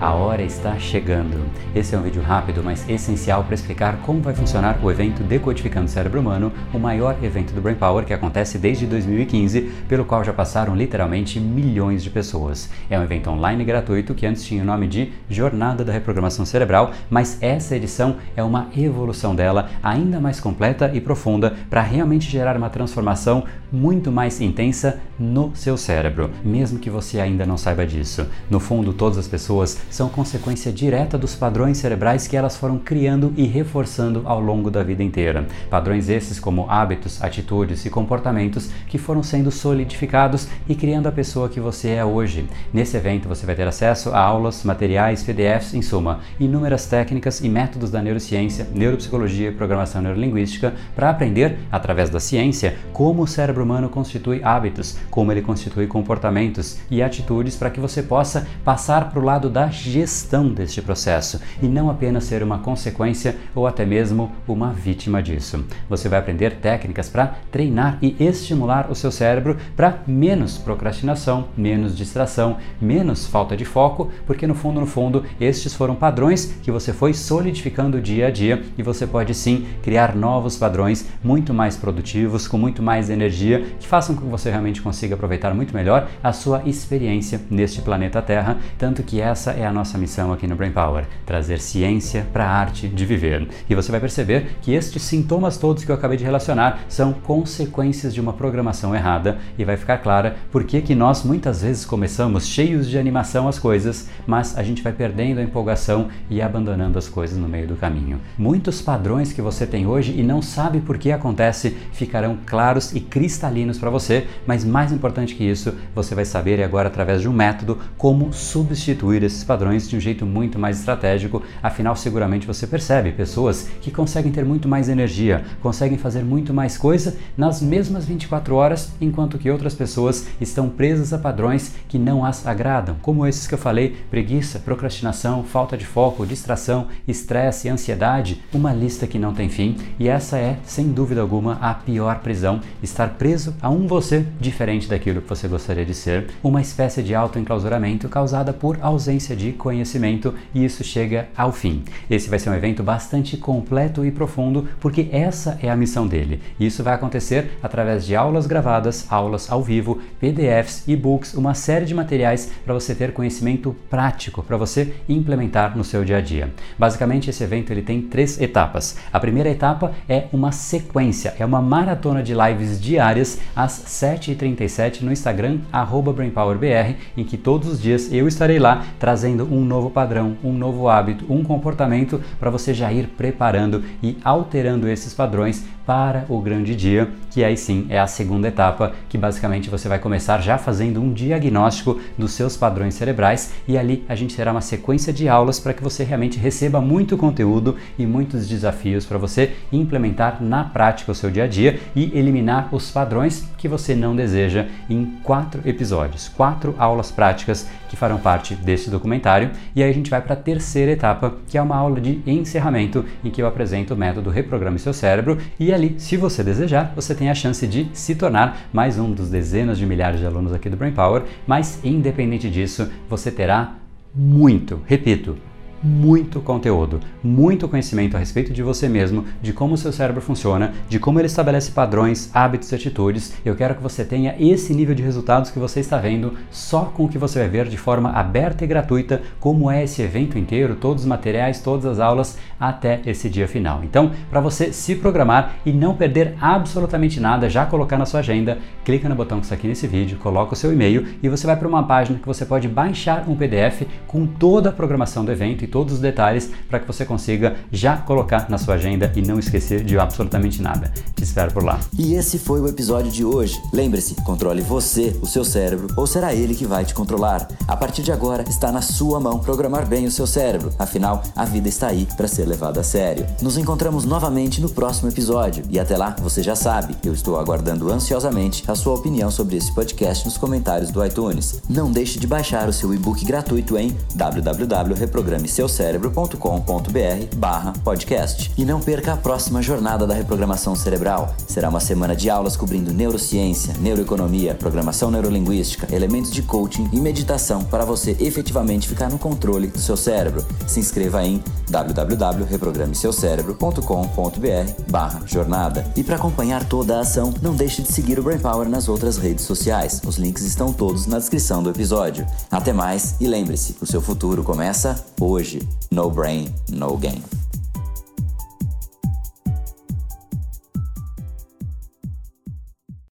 A hora está chegando. Esse é um vídeo rápido, mas essencial para explicar como vai funcionar o evento Decodificando o Cérebro Humano, o maior evento do Brain Power que acontece desde 2015, pelo qual já passaram literalmente milhões de pessoas. É um evento online gratuito que antes tinha o nome de Jornada da Reprogramação Cerebral, mas essa edição é uma evolução dela ainda mais completa e profunda para realmente gerar uma transformação muito mais intensa no seu cérebro, mesmo que você ainda não saiba disso. No fundo, todas as pessoas são consequência direta dos padrões cerebrais que elas foram criando e reforçando ao longo da vida inteira. Padrões esses como hábitos, atitudes e comportamentos que foram sendo solidificados e criando a pessoa que você é hoje. Nesse evento você vai ter acesso a aulas, materiais, PDFs, em suma, inúmeras técnicas e métodos da neurociência, neuropsicologia e programação neurolinguística para aprender, através da ciência, como o cérebro humano constitui hábitos, como ele constitui comportamentos e atitudes para que você possa passar para o lado da gestão deste processo e não apenas ser uma consequência ou até mesmo uma vítima disso. Você vai aprender técnicas para treinar e estimular o seu cérebro para menos procrastinação, menos distração, menos falta de foco, porque no fundo, no fundo, estes foram padrões que você foi solidificando dia a dia e você pode sim criar novos padrões muito mais produtivos, com muito mais energia, que façam com que você realmente consiga aproveitar muito melhor a sua experiência neste planeta Terra, tanto que essa é a nossa missão aqui no Brain Power, trazer ciência para a arte de viver. E você vai perceber que estes sintomas todos que eu acabei de relacionar são consequências de uma programação errada e vai ficar clara por que que nós muitas vezes começamos cheios de animação as coisas, mas a gente vai perdendo a empolgação e abandonando as coisas no meio do caminho. Muitos padrões que você tem hoje e não sabe por que acontece ficarão claros e cristalinos para você, mas mais importante que isso, você vai saber agora através de um método como substituir esses padrões de um jeito muito mais estratégico. Afinal, seguramente você percebe pessoas que conseguem ter muito mais energia, conseguem fazer muito mais coisa nas mesmas 24 horas, enquanto que outras pessoas estão presas a padrões que não as agradam, como esses que eu falei: preguiça, procrastinação, falta de foco, distração, estresse, ansiedade, uma lista que não tem fim. E essa é, sem dúvida alguma, a pior prisão: estar preso a um você diferente daquilo que você gostaria de ser, uma espécie de auto-enclausuramento causada por ausência de conhecimento, e isso chega ao fim. Esse vai ser um evento bastante completo e profundo, porque essa é a missão dele. Isso vai acontecer através de aulas gravadas, aulas ao vivo, PDFs, e-books, uma série de materiais para você ter conhecimento prático, para você implementar no seu dia a dia. Basicamente, esse evento ele tem três etapas. A primeira etapa é uma sequência, é uma maratona de lives diárias às 7h37 no Instagram, BrainPowerBR, em que todos os dias eu estarei lá trazendo um novo padrão, um novo hábito, um comportamento para você já ir preparando e alterando esses padrões para o grande dia, que aí sim é a segunda etapa, que basicamente você vai começar já fazendo um diagnóstico dos seus padrões cerebrais e ali a gente terá uma sequência de aulas para que você realmente receba muito conteúdo e muitos desafios para você implementar na prática o seu dia a dia e eliminar os padrões que você não deseja em quatro episódios, quatro aulas práticas que farão parte desse documentário. E aí a gente vai para a terceira etapa, que é uma aula de encerramento em que eu apresento o método Reprograme Seu Cérebro e ali, se você desejar, você tem a chance de se tornar mais um dos dezenas de milhares de alunos aqui do Brain Power, mas independente disso, você terá muito, repito, muito conteúdo, muito conhecimento a respeito de você mesmo, de como o seu cérebro funciona, de como ele estabelece padrões, hábitos e atitudes. Eu quero que você tenha esse nível de resultados que você está vendo só com o que você vai ver de forma aberta e gratuita, como é esse evento inteiro, todos os materiais, todas as aulas até esse dia final. Então, para você se programar e não perder absolutamente nada, já colocar na sua agenda, clica no botão que está aqui nesse vídeo, coloca o seu e-mail e você vai para uma página que você pode baixar um PDF com toda a programação do evento todos os detalhes para que você consiga já colocar na sua agenda e não esquecer de absolutamente nada. Te espero por lá. E esse foi o episódio de hoje. Lembre-se, controle você, o seu cérebro, ou será ele que vai te controlar. A partir de agora, está na sua mão programar bem o seu cérebro. Afinal, a vida está aí para ser levada a sério. Nos encontramos novamente no próximo episódio. E até lá, você já sabe, eu estou aguardando ansiosamente a sua opinião sobre esse podcast nos comentários do iTunes. Não deixe de baixar o seu e-book gratuito em www.reprograme reprograme-seu-cérebro.com.br barra podcast. E não perca a próxima jornada da reprogramação cerebral. Será uma semana de aulas cobrindo neurociência, neuroeconomia, programação neurolinguística, elementos de coaching e meditação para você efetivamente ficar no controle do seu cérebro. Se inscreva em www.reprogrameseucerebro.com.br barra jornada. E para acompanhar toda a ação, não deixe de seguir o Brain Power nas outras redes sociais. Os links estão todos na descrição do episódio. Até mais e lembre-se, o seu futuro começa No brain, no game.